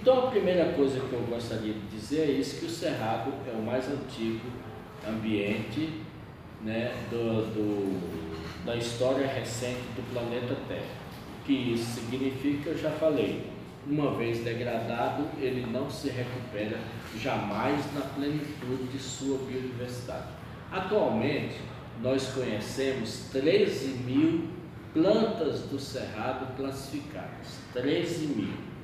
Então a primeira coisa que eu gostaria de dizer é isso, que o Cerrado é o mais antigo ambiente né, do, do, da história recente do planeta Terra. O que isso significa, eu já falei, uma vez degradado, ele não se recupera jamais na plenitude de sua biodiversidade. Atualmente, nós conhecemos 13 mil plantas do cerrado classificadas. 13 mil.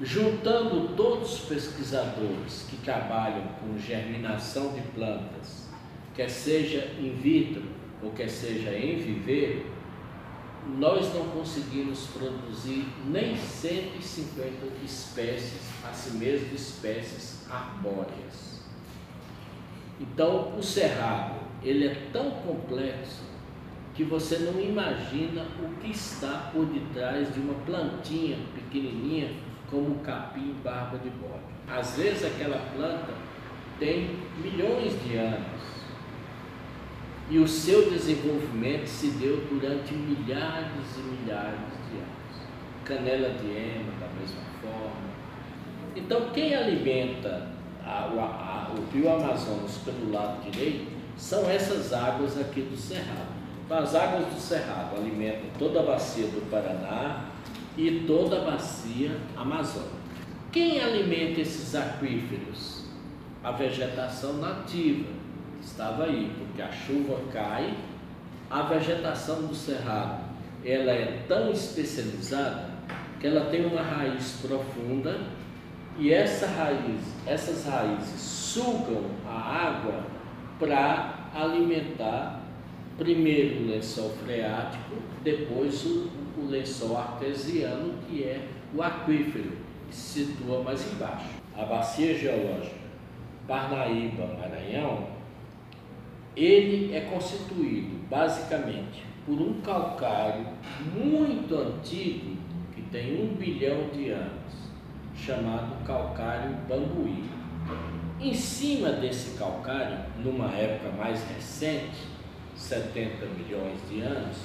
Juntando todos os pesquisadores que trabalham com germinação de plantas, quer seja in vitro ou quer seja em viver, nós não conseguimos produzir nem 150 espécies, assim mesmo espécies arbóreas. Então, o cerrado, ele é tão complexo que você não imagina o que está por detrás de uma plantinha pequenininha como capim barba de bode. Às vezes aquela planta tem milhões de anos e o seu desenvolvimento se deu durante milhares e milhares de anos. Canela de ema, da mesma forma. Então, quem alimenta a, a, o rio Amazonas pelo lado direito são essas águas aqui do Cerrado. Então, as águas do Cerrado alimentam toda a bacia do Paraná e toda a bacia amazônica. Quem alimenta esses aquíferos? A vegetação nativa estava aí, porque a chuva cai, a vegetação do cerrado ela é tão especializada que ela tem uma raiz profunda e essa raiz, essas raízes sugam a água para alimentar primeiro o lençol freático, depois o, o lençol artesiano, que é o aquífero, que se situa mais embaixo. A bacia geológica Parnaíba, Maranhão, ele é constituído basicamente por um calcário muito antigo, que tem um bilhão de anos, chamado calcário bambuí. Em cima desse calcário, numa época mais recente, 70 milhões de anos,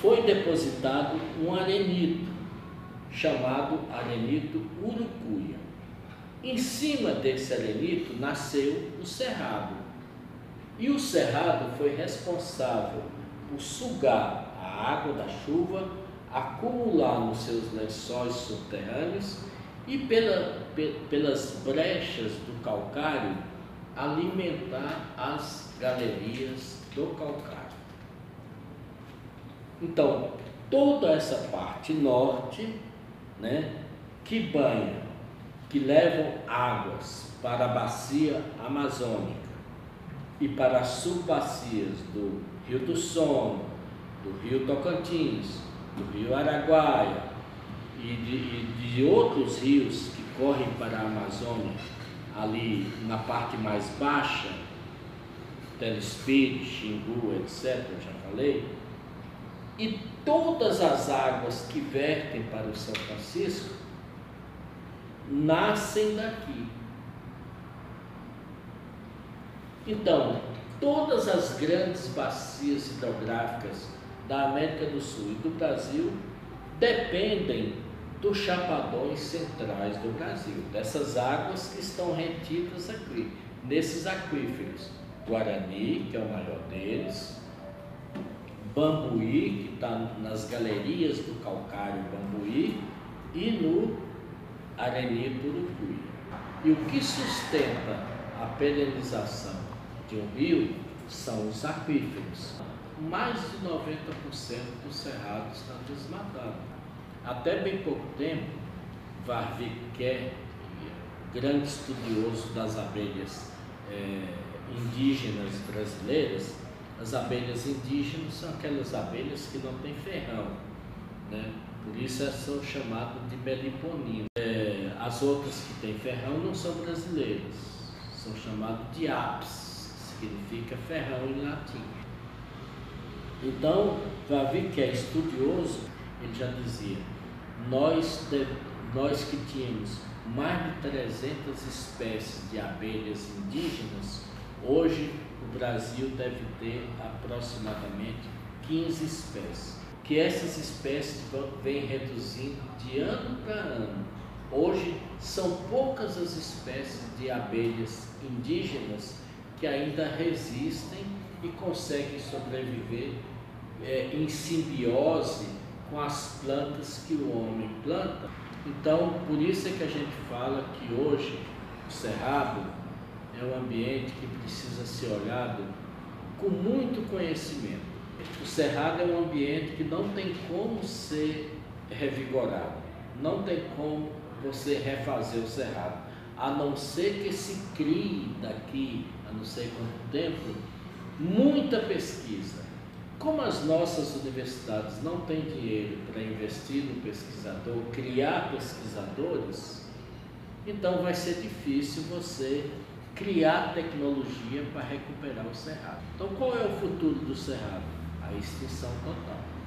foi depositado um arenito, chamado arenito urucuia. Em cima desse arenito nasceu o cerrado, e o cerrado foi responsável por sugar a água da chuva, acumular nos seus lençóis subterrâneos e pela, pelas brechas do calcário alimentar as galerias do calcário. Então, toda essa parte norte, né, que banha, que levam águas para a bacia amazônica, e para as subbacias do Rio do Sono, do Rio Tocantins, do Rio Araguaia e de, e de outros rios que correm para a Amazônia, ali na parte mais baixa, Telespire, Xingu, etc., eu já falei, e todas as águas que vertem para o São Francisco nascem daqui. Então, todas as grandes bacias hidrográficas da América do Sul e do Brasil dependem dos chapadões centrais do Brasil, dessas águas que estão retidas aqui, nesses aquíferos. Guarani, que é o maior deles, Bambuí, que está nas galerias do calcário Bambuí, e no Arenito Urucuí. E o que sustenta a perenização de um rio são os aquíferos. Mais de 90% do cerrado está desmatado. Até bem pouco tempo, Varvique, grande estudioso das abelhas é, indígenas brasileiras, as abelhas indígenas são aquelas abelhas que não têm ferrão, né? por isso elas são chamadas de meliponinas. É, as outras que têm ferrão não são brasileiras, são chamadas de apes significa ferrão em latim. Então, Vavi, que é estudioso, ele já dizia: nós, nós que tínhamos mais de 300 espécies de abelhas indígenas, hoje o Brasil deve ter aproximadamente 15 espécies. que essas espécies vêm reduzindo de ano para ano. Hoje são poucas as espécies de abelhas indígenas que ainda resistem e conseguem sobreviver é, em simbiose com as plantas que o homem planta. Então, por isso é que a gente fala que hoje o cerrado é um ambiente que precisa ser olhado com muito conhecimento. O cerrado é um ambiente que não tem como ser revigorado, não tem como você refazer o cerrado, a não ser que se crie daqui a não sei quanto tempo muita pesquisa. Como as nossas universidades não têm dinheiro para investir no pesquisador, criar pesquisadores, então vai ser difícil você criar tecnologia para recuperar o cerrado. Então, qual é o futuro do cerrado? A extinção total.